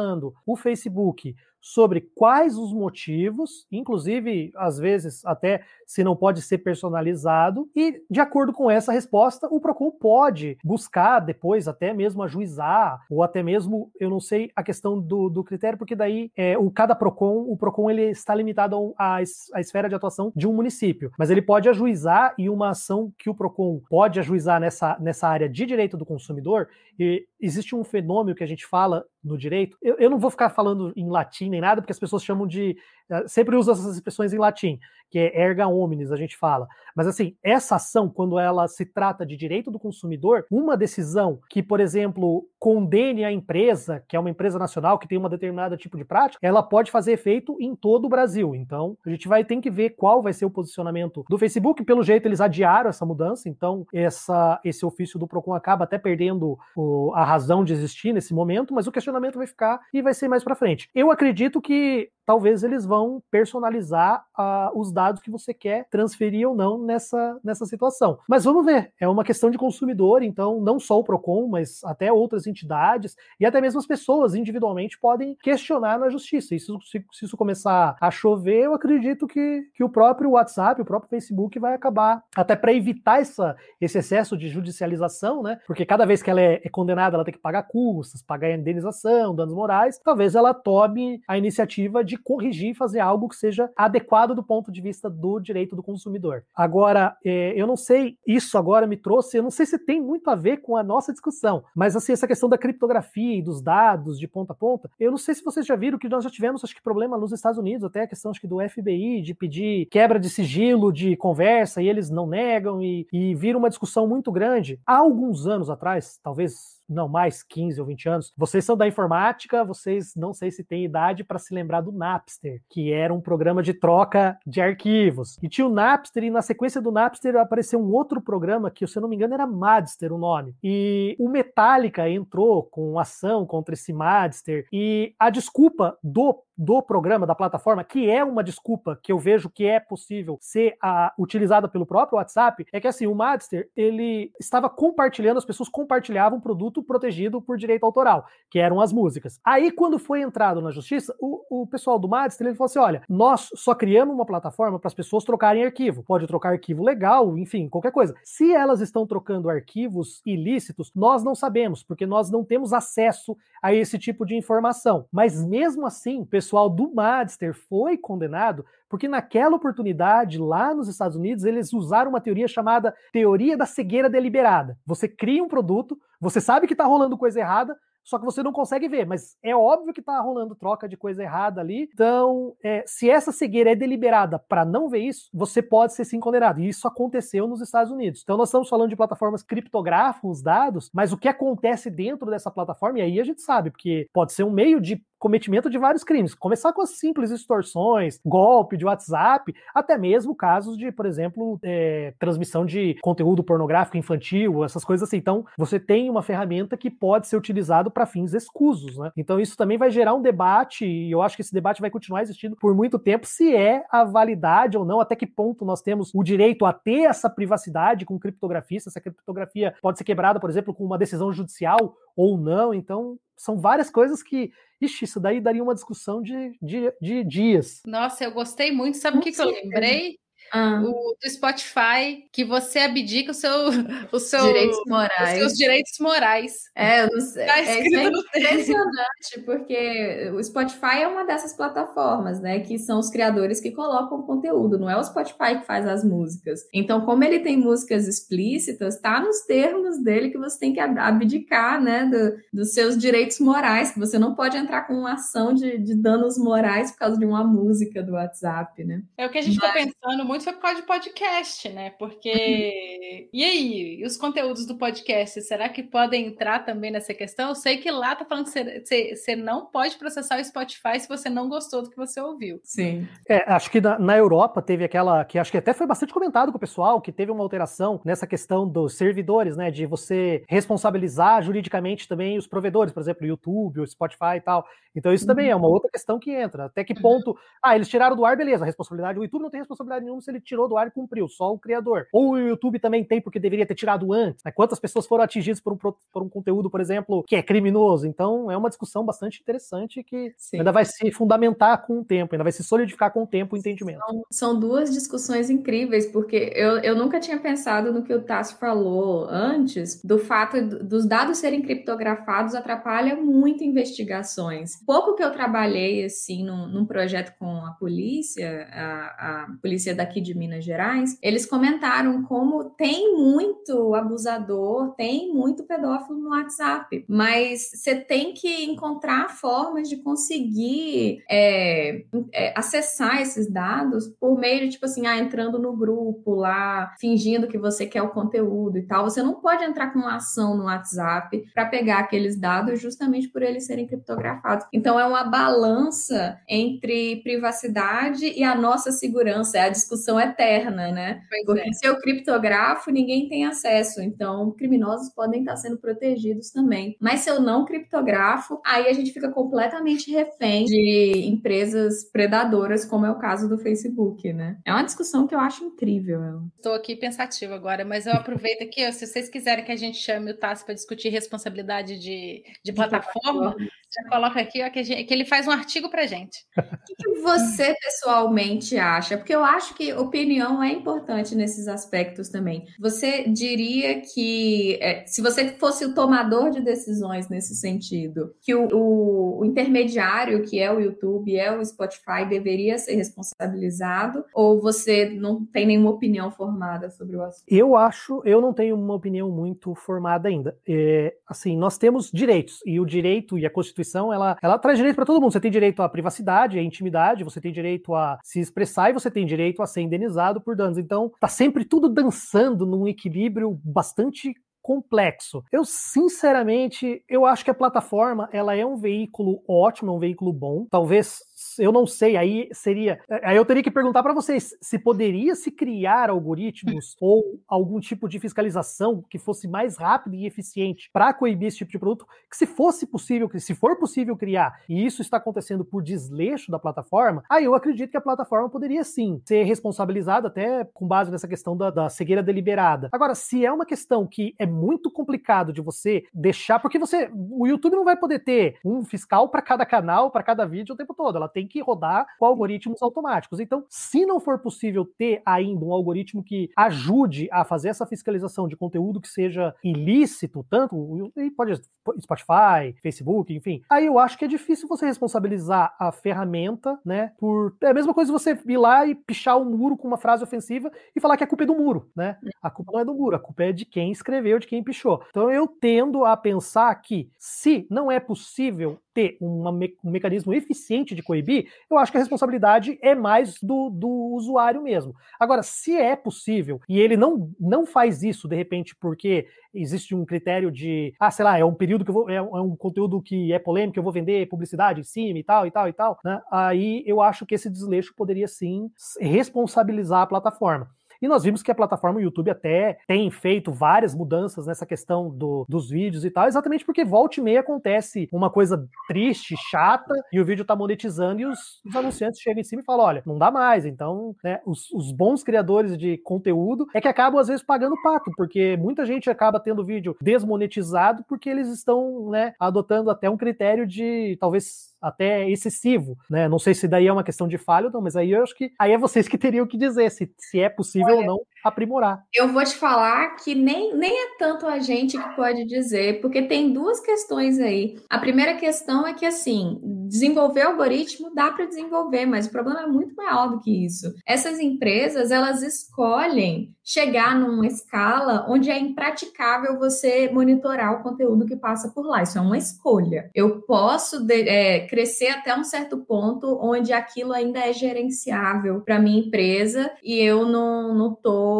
o Facebook sobre quais os motivos, inclusive, às vezes, até se não pode ser personalizado, e de acordo com essa resposta, o PROCON pode buscar depois até mesmo ajuizar, ou até mesmo, eu não sei a questão do, do critério, porque daí é, o cada PROCON, o PROCON ele está limitado à, à esfera de atuação de um município, mas ele pode ajuizar e uma ação que o PROCON pode ajuizar nessa, nessa área de direito do consumidor, e existe um fenômeno que a gente fala no direito, eu, eu não vou ficar falando em latim nem nada, porque as pessoas chamam de. Eh, sempre usam essas expressões em latim, que é erga omnes, a gente fala. Mas assim, essa ação, quando ela se trata de direito do consumidor, uma decisão que, por exemplo, condene a empresa, que é uma empresa nacional que tem uma determinada tipo de prática, ela pode fazer efeito em todo o Brasil. Então, a gente vai ter que ver qual vai ser o posicionamento do Facebook. Pelo jeito, eles adiaram essa mudança, então essa, esse ofício do Procon acaba até perdendo o, a razão de existir nesse momento, mas o questionamento vai ficar e vai ser mais para frente. Eu acredito que talvez eles vão personalizar uh, os dados que você quer transferir ou não nessa, nessa situação. Mas vamos ver, é uma questão de consumidor, então não só o PROCON, mas até outras entidades e até mesmo as pessoas individualmente podem questionar na justiça. Isso, se, se isso começar a chover, eu acredito que, que o próprio WhatsApp, o próprio Facebook vai acabar, até para evitar essa, esse excesso de judicialização, né? Porque cada vez que ela é, é condenada, ela tem que pagar custas, pagar indenização, danos morais, talvez ela tome a iniciativa de corrigir e fazer algo que seja adequado do ponto de vista do direito do consumidor. Agora, é, eu não sei, isso agora me trouxe, eu não sei se tem muito a ver com a nossa discussão, mas assim, essa questão da criptografia e dos dados de ponta a ponta, eu não sei se vocês já viram que nós já tivemos, acho que, problema nos Estados Unidos, até a questão, acho que, do FBI, de pedir quebra de sigilo de conversa e eles não negam e, e vira uma discussão muito grande. Há alguns anos atrás, talvez não mais 15 ou 20 anos. Vocês são da informática, vocês não sei se têm idade para se lembrar do Napster, que era um programa de troca de arquivos. E tinha o Napster, e na sequência do Napster apareceu um outro programa que, se eu não me engano, era Madster o nome. E o Metallica entrou com ação contra esse Madster, e a desculpa do do programa, da plataforma, que é uma desculpa que eu vejo que é possível ser a, ah, utilizada pelo próprio WhatsApp, é que assim, o Madster, ele estava compartilhando, as pessoas compartilhavam um produto protegido por direito autoral, que eram as músicas. Aí, quando foi entrado na justiça, o, o pessoal do Madster, ele falou assim, olha, nós só criamos uma plataforma para as pessoas trocarem arquivo. Pode trocar arquivo legal, enfim, qualquer coisa. Se elas estão trocando arquivos ilícitos, nós não sabemos, porque nós não temos acesso a esse tipo de informação. Mas mesmo assim, pessoal do Madster foi condenado porque naquela oportunidade, lá nos Estados Unidos, eles usaram uma teoria chamada teoria da cegueira deliberada. Você cria um produto, você sabe que está rolando coisa errada, só que você não consegue ver, mas é óbvio que está rolando troca de coisa errada ali. Então, é, se essa cegueira é deliberada para não ver isso, você pode ser sim condenado. E isso aconteceu nos Estados Unidos. Então, nós estamos falando de plataformas que criptografam os dados, mas o que acontece dentro dessa plataforma, e aí a gente sabe, porque pode ser um meio de cometimento de vários crimes. Começar com as simples extorsões, golpe de WhatsApp, até mesmo casos de, por exemplo, é, transmissão de conteúdo pornográfico infantil, essas coisas assim. Então, você tem uma ferramenta que pode ser utilizado para fins escusos, né? Então, isso também vai gerar um debate, e eu acho que esse debate vai continuar existindo por muito tempo, se é a validade ou não, até que ponto nós temos o direito a ter essa privacidade com criptografia, se essa criptografia pode ser quebrada, por exemplo, com uma decisão judicial ou não. Então, são várias coisas que. Ixi, isso daí daria uma discussão de, de, de dias. Nossa, eu gostei muito. Sabe o que, que eu lembrei? Ah. O, do Spotify, que você abdica o seu, o seu, direitos morais. os seus direitos morais. É, eu não sei. Tá é, é impressionante, porque o Spotify é uma dessas plataformas, né? Que são os criadores que colocam conteúdo, não é o Spotify que faz as músicas. Então, como ele tem músicas explícitas, tá nos termos dele que você tem que abdicar, né? Do, dos seus direitos morais, que você não pode entrar com uma ação de, de danos morais por causa de uma música do WhatsApp, né? É o que a gente Mas... pensando muito foi por causa de podcast, né? Porque. Uhum. E aí? E os conteúdos do podcast, será que podem entrar também nessa questão? Eu sei que lá tá falando que você, não pode processar o Spotify se você não gostou do que você ouviu. Sim. É, acho que na, na, Europa teve aquela. que acho que até foi bastante comentado com o pessoal, que teve uma alteração nessa questão dos servidores, né? De você responsabilizar juridicamente também os provedores, por exemplo, o YouTube, o Spotify e tal. Então, isso também é uma uhum. outra questão que entra. Até que ponto. Ah, eles tiraram do ar, beleza, a responsabilidade. O YouTube não tem responsabilidade nenhuma se ele tirou do ar e cumpriu, só o criador. Ou o YouTube também tem, porque deveria ter tirado antes. Né? Quantas pessoas foram atingidas por um, por um conteúdo, por exemplo, que é criminoso? Então, é uma discussão bastante interessante que Sim. ainda vai se fundamentar com o tempo, ainda vai se solidificar com o tempo o entendimento. São, são duas discussões incríveis, porque eu, eu nunca tinha pensado no que o Tassi falou antes, do fato dos dados serem criptografados atrapalha muito investigações. Pouco que eu trabalhei, assim, num, num projeto com a polícia, a, a polícia daqui de Minas Gerais, eles comentaram como tem muito abusador, tem muito pedófilo no WhatsApp, mas você tem que encontrar formas de conseguir é, é, acessar esses dados por meio de, tipo assim, ah, entrando no grupo lá, fingindo que você quer o conteúdo e tal. Você não pode entrar com uma ação no WhatsApp para pegar aqueles dados justamente por eles serem criptografados. Então, é uma balança entre privacidade e a nossa segurança, é a discussão eterna, né? Pois Porque é. se eu criptografo, ninguém tem acesso. Então, criminosos podem estar sendo protegidos também. Mas se eu não criptografo, aí a gente fica completamente refém de empresas predadoras, como é o caso do Facebook, né? É uma discussão que eu acho incrível. Estou aqui pensativa agora, mas eu aproveito aqui, se vocês quiserem que a gente chame o Tassi para discutir responsabilidade de, de, de plataforma, já coloca aqui ó, que, gente, que, ele faz um artigo para gente. O que, você pessoalmente acha? Porque eu acho que opinião é importante nesses aspectos também. Você diria que, é, se você fosse o tomador de decisões nesse sentido, que o, o, o, intermediário, que é o YouTube, é o Spotify, deveria ser responsabilizado? Ou você não tem nenhuma opinião formada sobre o assunto? Eu acho, eu não tenho uma opinião muito formada ainda. É, assim, nós temos direitos, e o direito e a Constituição, ela, ela traz direito para todo mundo. Você tem direito à privacidade, à intimidade, você tem direito a se expressar e você tem direito a ser indenizado por danos. Então, tá sempre tudo dançando num equilíbrio bastante complexo. Eu sinceramente, eu acho que a plataforma, ela é um veículo ótimo, é um veículo bom. Talvez eu não sei, aí seria. Aí eu teria que perguntar para vocês se poderia se criar algoritmos ou algum tipo de fiscalização que fosse mais rápido e eficiente para coibir esse tipo de produto, que se fosse possível, que se for possível criar, e isso está acontecendo por desleixo da plataforma, aí eu acredito que a plataforma poderia sim ser responsabilizada até com base nessa questão da, da cegueira deliberada. Agora, se é uma questão que é muito complicado de você deixar, porque você, o YouTube não vai poder ter um fiscal para cada canal, para cada vídeo o tempo todo. Ela tem que rodar com algoritmos automáticos. Então, se não for possível ter ainda um algoritmo que ajude a fazer essa fiscalização de conteúdo que seja ilícito, tanto pode Spotify, Facebook, enfim, aí eu acho que é difícil você responsabilizar a ferramenta, né, por é a mesma coisa você ir lá e pichar um muro com uma frase ofensiva e falar que a culpa é do muro, né? A culpa não é do muro, a culpa é de quem escreveu, de quem pichou. Então eu tendo a pensar que se não é possível ter uma, um mecanismo eficiente de coibir, eu acho que a responsabilidade é mais do, do usuário mesmo. Agora, se é possível e ele não, não faz isso de repente porque existe um critério de, ah, sei lá, é um período que eu vou, é, é um conteúdo que é polêmico, eu vou vender publicidade em cima e tal, e tal, e tal, né? Aí eu acho que esse desleixo poderia sim responsabilizar a plataforma. E nós vimos que a plataforma YouTube até tem feito várias mudanças nessa questão do, dos vídeos e tal, exatamente porque volta e meia acontece uma coisa triste, chata, e o vídeo tá monetizando e os, os anunciantes chegam em cima e falam: olha, não dá mais. Então, né, os, os, bons criadores de conteúdo é que acabam, às vezes, pagando pato, porque muita gente acaba tendo vídeo desmonetizado porque eles estão né, adotando até um critério de talvez até excessivo, né? Não sei se daí é uma questão de falha ou não, mas aí eu acho que aí é vocês que teriam que dizer se, se é possível Olha, ou não aprimorar. Eu vou te falar que nem, nem é tanto a gente que pode dizer, porque tem duas questões aí. A primeira questão é que assim, desenvolver algoritmo dá para desenvolver, mas o problema é muito maior do que isso. Essas empresas, elas escolhem chegar numa escala onde é impraticável você monitorar o conteúdo que passa por lá. Isso é uma escolha. Eu posso de, é, crescer até um certo ponto onde aquilo ainda é gerenciável para minha empresa e eu não, não tô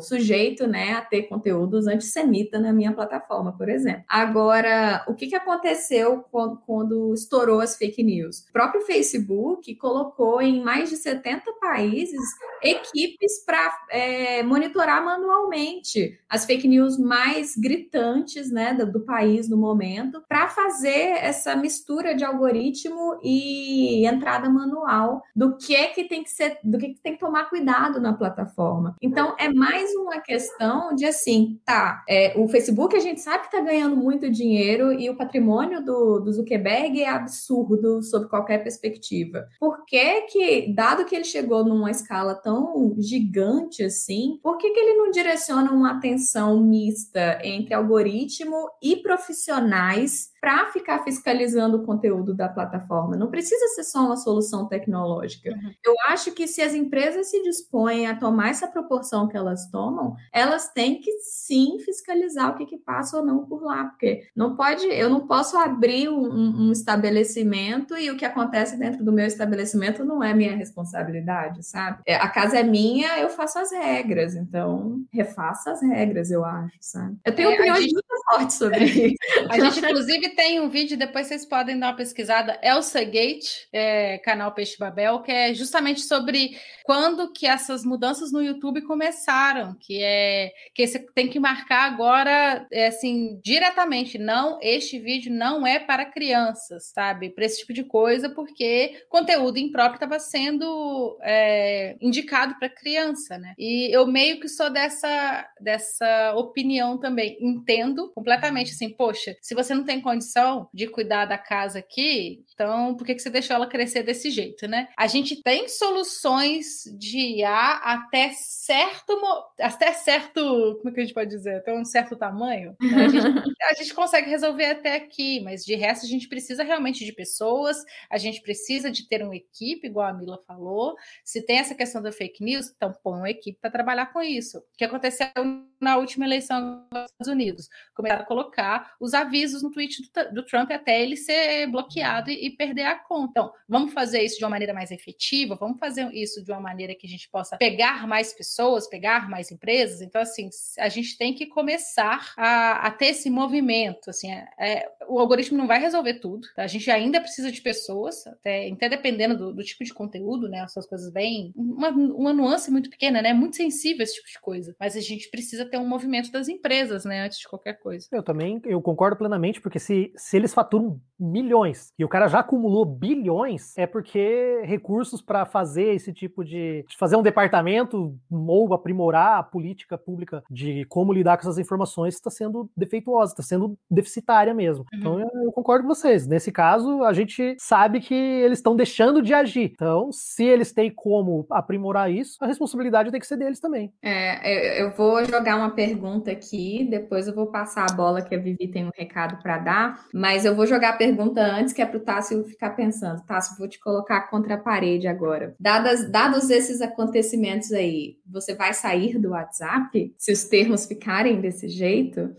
sujeito né, a ter conteúdos antissemita na minha plataforma, por exemplo. Agora, o que, que aconteceu quando, quando estourou as fake news? O próprio Facebook colocou em mais de 70 países equipes para é, monitorar manualmente as fake news mais gritantes né, do, do país no momento, para fazer essa mistura de algoritmo e entrada manual do que é que tem que ser, do que, que tem que tomar cuidado na plataforma. Então, é mais uma questão de assim, tá, é, o Facebook a gente sabe que está ganhando muito dinheiro e o patrimônio do, do Zuckerberg é absurdo sob qualquer perspectiva. Por que que, dado que ele chegou numa escala tão gigante assim, por que, que ele não direciona uma atenção mista entre algoritmo e profissionais para ficar fiscalizando o conteúdo da plataforma. Não precisa ser só uma solução tecnológica. Uhum. Eu acho que se as empresas se dispõem a tomar essa proporção que elas tomam, elas têm que sim fiscalizar o que, que passa ou não por lá, porque não pode, eu não posso abrir um, um estabelecimento e o que acontece dentro do meu estabelecimento não é minha responsabilidade, sabe? É, a casa é minha, eu faço as regras, então refaça as regras, eu acho, sabe? Eu tenho é, opiniões gente... muito fortes sobre isso. A gente, inclusive, tem um vídeo, depois vocês podem dar uma pesquisada, Elsa Gate, é, canal Peixe Babel, que é justamente sobre quando que essas mudanças no YouTube começaram, que é que você tem que marcar agora, é, assim, diretamente, não, este vídeo não é para crianças, sabe? Para esse tipo de coisa, porque conteúdo impróprio estava sendo é, indicado para criança, né? E eu meio que sou dessa, dessa opinião também, entendo completamente, assim, poxa, se você não tem condição condição de cuidar da casa aqui, então por que, que você deixou ela crescer desse jeito, né? A gente tem soluções de IA até certo, até certo, como é que a gente pode dizer? Até um certo tamanho. Né? A, gente, a gente consegue resolver até aqui, mas de resto a gente precisa realmente de pessoas, a gente precisa de ter uma equipe, igual a Mila falou. Se tem essa questão da fake news, então põe uma equipe para trabalhar com isso. O que aconteceu na última eleição dos Estados Unidos? Começaram a colocar os avisos no tweet do, do Trump até ele ser bloqueado e, e, perder a conta. Então, vamos fazer isso de uma maneira mais efetiva, vamos fazer isso de uma maneira que a gente possa pegar mais pessoas, pegar mais empresas. Então, assim, a gente tem que começar a, a ter esse movimento. Assim, é, é, o algoritmo não vai resolver tudo. Tá? A gente ainda precisa de pessoas, até, até dependendo do, do, tipo de conteúdo, né? Essas coisas bem. Uma, uma nuance muito pequena, né? Muito sensível esse tipo de coisa. Mas a gente precisa ter um movimento das empresas, né? Antes de qualquer coisa. Eu também eu concordo plenamente, porque se se, se eles faturam milhões e o cara já acumulou bilhões, é porque recursos para fazer esse tipo de, de, fazer um departamento ou aprimorar a política pública de como lidar com essas informações está sendo defeituosa, está sendo deficitária mesmo. Uhum. Então eu, eu, concordo com vocês. Nesse caso, a gente sabe que eles estão deixando de agir. Então, se eles têm como aprimorar isso, a responsabilidade tem que ser deles também. É, eu vou jogar uma pergunta aqui, depois eu vou passar a bola que a Vivi tem um recado para dar mas eu vou jogar a pergunta antes, que é para o Tássio ficar pensando. Tássio, vou te colocar contra a parede agora. Dadas, dados esses acontecimentos aí, você vai sair do WhatsApp se os termos ficarem desse jeito?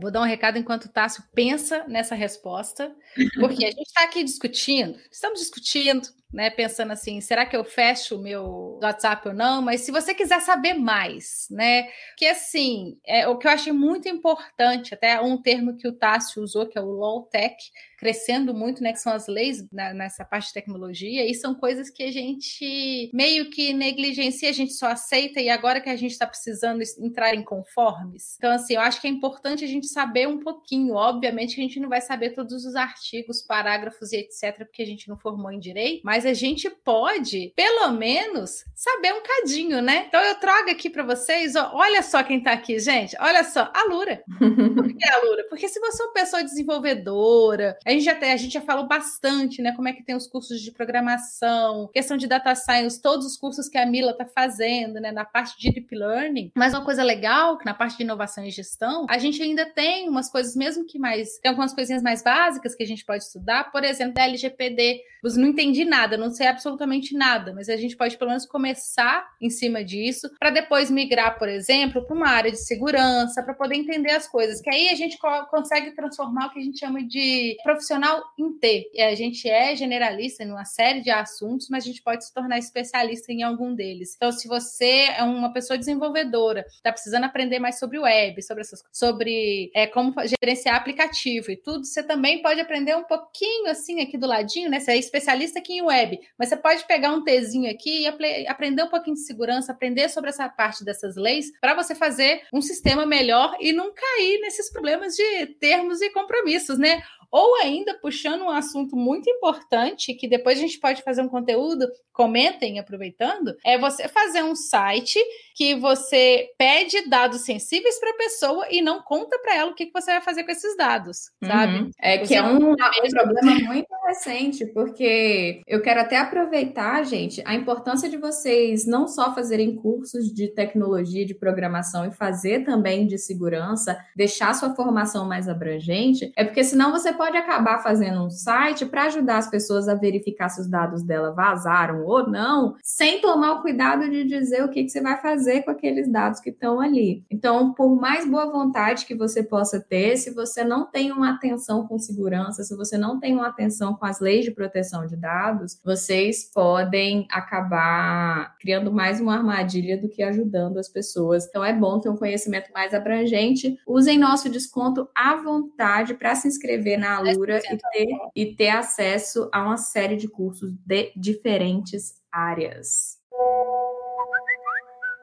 Vou dar um recado enquanto o Tássio pensa nessa resposta, porque a gente está aqui discutindo, estamos discutindo, né? Pensando assim, será que eu fecho o meu WhatsApp ou não? Mas se você quiser saber mais, né? Que assim, é o que eu achei muito importante, até um termo que o Tássio usou, que é o low tech, crescendo muito, né? Que são as leis na, nessa parte de tecnologia, e são coisas que a gente meio que negligencia, a gente só aceita, e agora que a gente está precisando entrar em conformes. Então, assim, eu acho que é importante a gente saber um pouquinho. Obviamente que a gente não vai saber todos os artigos, parágrafos e etc., porque a gente não formou em direito, mas a gente pode, pelo menos, saber um cadinho, né? Então eu trago aqui para vocês, ó, olha só quem está aqui, gente. Olha só, a Lura. Por que a Lura? Porque se você é uma pessoa desenvolvedora, a gente já, a gente já falou bastante, né? Como é que tem os cursos de programação, questão de data science, todos os cursos que a Mila está fazendo, né? Na parte de deep learning. Mas uma coisa legal, que na parte de inovação e gestão, a gente ainda tem umas coisas, mesmo que mais. Tem algumas coisinhas mais básicas que a gente pode estudar, por exemplo, da LGPD. Não entendi nada, não sei absolutamente nada, mas a gente pode pelo menos começar em cima disso, para depois migrar, por exemplo, para uma área de segurança, para poder entender as coisas. Que aí a gente consegue transformar o que a gente chama de profissional em T. E a gente é generalista em uma série de assuntos, mas a gente pode se tornar especialista em algum deles. Então, se você é uma pessoa desenvolvedora, está precisando aprender mais sobre web, sobre essas sobre é, como gerenciar aplicativo e tudo, você também pode aprender um pouquinho assim aqui do ladinho, né? Você é especialista aqui em web, mas você pode pegar um Tzinho aqui e aprender um pouquinho de segurança, aprender sobre essa parte dessas leis, para você fazer um sistema melhor e não cair nesses problemas de termos e compromissos, né? Ou ainda, puxando um assunto muito importante, que depois a gente pode fazer um conteúdo, comentem aproveitando, é você fazer um site que você pede dados sensíveis para a pessoa e não conta para ela o que, que você vai fazer com esses dados, sabe? Uhum. É que é um, um problema muito recente, porque eu quero até aproveitar, gente, a importância de vocês não só fazerem cursos de tecnologia, de programação e fazer também de segurança, deixar sua formação mais abrangente, é porque senão você pode acabar fazendo um site para ajudar as pessoas a verificar se os dados dela vazaram ou não, sem tomar o cuidado de dizer o que, que você vai fazer com aqueles dados que estão ali. Então, por mais boa vontade que você possa ter, se você não tem uma atenção com segurança, se você não tem uma atenção com as leis de proteção de dados, vocês podem acabar criando mais uma armadilha do que ajudando as pessoas. Então, é bom ter um conhecimento mais abrangente. Usem nosso desconto à vontade para se inscrever na Alura e ter, e ter acesso a uma série de cursos de diferentes áreas.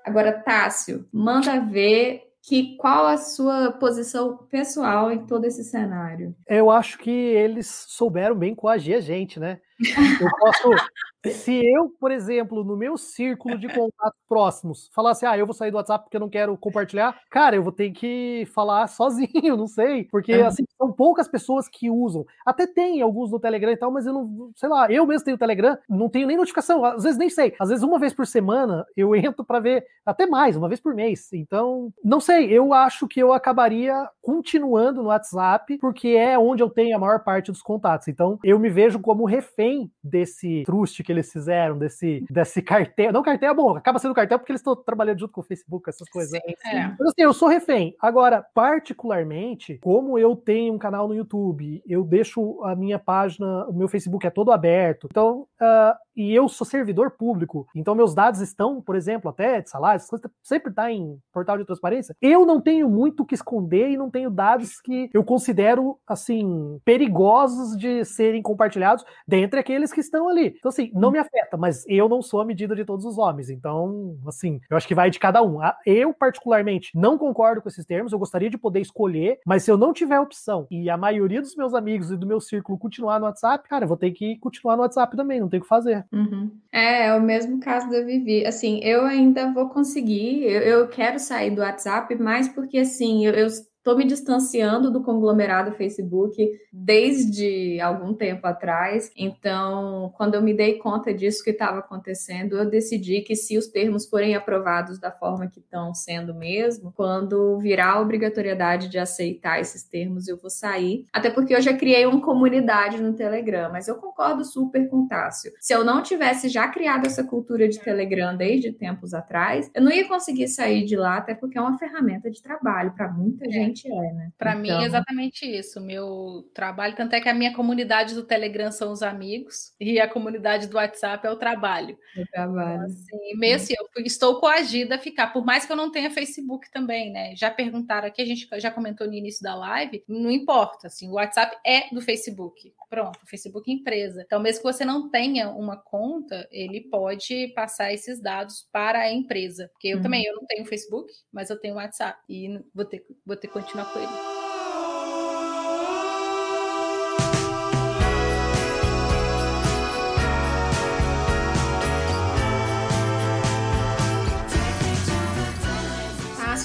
Agora, Tássio, manda ver que qual a sua posição pessoal em todo esse cenário? Eu acho que eles souberam bem coagir a gente, né? Eu posso, se eu, por exemplo, no meu círculo de contatos próximos, falasse, ah, eu vou sair do WhatsApp porque eu não quero compartilhar, cara, eu vou ter que falar sozinho, não sei, porque assim, são poucas pessoas que usam. Até tem alguns no Telegram e tal, mas eu não, sei lá, eu mesmo tenho Telegram, não tenho nem notificação, às vezes nem sei. Às vezes uma vez por semana eu entro para ver, até mais, uma vez por mês. Então, não sei, eu acho que eu acabaria continuando no WhatsApp, porque é onde eu tenho a maior parte dos contatos. Então, eu me vejo como refém desse trust que eles fizeram, desse, desse cartel. Não, cartel é bom, acaba sendo cartel porque eles estão trabalhando junto com o Facebook, essas coisas. Sim, sim. É. Mas assim, eu sou refém. Agora, particularmente, como eu tenho um canal no YouTube, eu deixo a minha página, o meu Facebook é todo aberto. Então, uh, e eu sou servidor público, então meus dados estão, por exemplo, até de salários, sempre está em portal de transparência. Eu não tenho muito o que esconder e não tenho dados que eu considero, assim, perigosos de serem compartilhados dentre aqueles que estão ali. Então, assim, não me afeta, mas eu não sou a medida de todos os homens. Então, assim, eu acho que vai de cada um. Ah, eu, particularmente, não concordo com esses termos, eu gostaria de poder escolher, mas se eu não tiver opção e a maioria dos meus amigos e do meu círculo continuar no WhatsApp, cara, eu vou ter que continuar no WhatsApp também, não tem o que fazer. Uhum. É, é o mesmo caso da Vivi. Assim, eu ainda vou conseguir, eu, eu quero sair do WhatsApp, mais porque, assim, eu, eu Estou me distanciando do conglomerado Facebook desde algum tempo atrás. Então, quando eu me dei conta disso que estava acontecendo, eu decidi que se os termos forem aprovados da forma que estão sendo mesmo, quando virar a obrigatoriedade de aceitar esses termos, eu vou sair. Até porque eu já criei uma comunidade no Telegram, mas eu concordo super com o Tássio. Se eu não tivesse já criado essa cultura de Telegram desde tempos atrás, eu não ia conseguir sair de lá, até porque é uma ferramenta de trabalho para muita gente realmente é, né? Para então... mim é exatamente isso. Meu trabalho, tanto é que a minha comunidade do Telegram são os amigos e a comunidade do WhatsApp é o trabalho. O trabalho. Então, assim, meio assim, eu estou coagida a ficar, por mais que eu não tenha Facebook também, né? Já perguntaram aqui, a gente já comentou no início da live, não importa, assim, o WhatsApp é do Facebook. Pronto, Facebook empresa. Então, mesmo que você não tenha uma conta, ele pode passar esses dados para a empresa. Porque eu uhum. também, eu não tenho Facebook, mas eu tenho WhatsApp e vou ter, vou ter continuar com ele.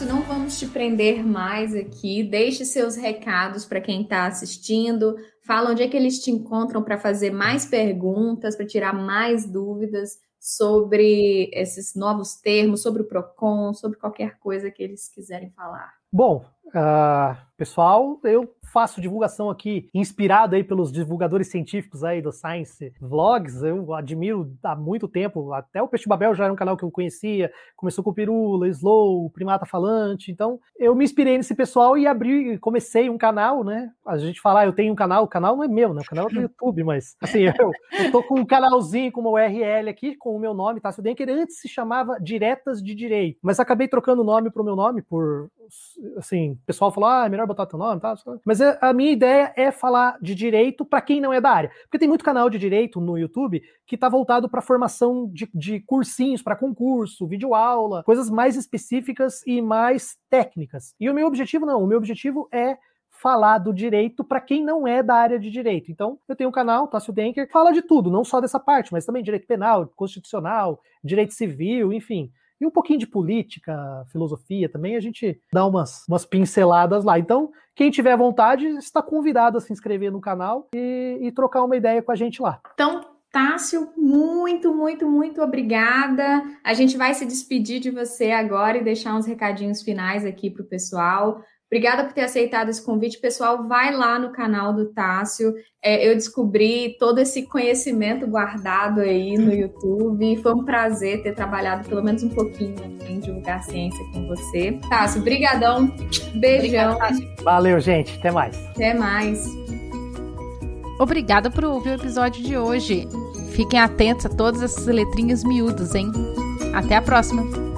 não vamos te prender mais aqui. Deixe seus recados para quem está assistindo. Fala onde é que eles te encontram para fazer mais perguntas, para tirar mais dúvidas sobre esses novos termos, sobre o PROCON, sobre qualquer coisa que eles quiserem falar. Bom, uh, pessoal, eu faço divulgação aqui, inspirado aí pelos divulgadores científicos aí do Science Vlogs. Eu admiro há muito tempo. Até o Peixe Babel já era um canal que eu conhecia. Começou com o Pirula, Slow, Primata Falante. Então, eu me inspirei nesse pessoal e abri, comecei um canal, né? A gente fala, ah, eu tenho um canal. O canal não é meu, né? O canal é do YouTube, mas assim, eu, eu tô com um canalzinho com uma URL aqui, com o meu nome, Tássio Denker. Antes se chamava Diretas de Direito, mas acabei trocando o nome pro meu nome por, assim, pessoal falou, ah, é melhor botar teu nome, tá? Mas mas a minha ideia é falar de direito para quem não é da área. Porque tem muito canal de direito no YouTube que está voltado para formação de, de cursinhos, para concurso, videoaula, coisas mais específicas e mais técnicas. E o meu objetivo não, o meu objetivo é falar do direito para quem não é da área de direito. Então, eu tenho um canal, Tássio Denker, fala de tudo, não só dessa parte, mas também direito penal, constitucional, direito civil, enfim e um pouquinho de política, filosofia também, a gente dá umas, umas pinceladas lá. Então, quem tiver vontade, está convidado a se inscrever no canal e, e trocar uma ideia com a gente lá. Então, Tássio, muito, muito, muito obrigada. A gente vai se despedir de você agora e deixar uns recadinhos finais aqui para o pessoal. Obrigada por ter aceitado esse convite. Pessoal, vai lá no canal do Tássio. É, eu descobri todo esse conhecimento guardado aí no YouTube. Foi um prazer ter trabalhado pelo menos um pouquinho em divulgar ciência com você. Tássio, brigadão. Beijão. Obrigada, Valeu, gente. Até mais. Até mais. Obrigada por ouvir o episódio de hoje. Fiquem atentos a todas essas letrinhas miúdas, hein? Até a próxima!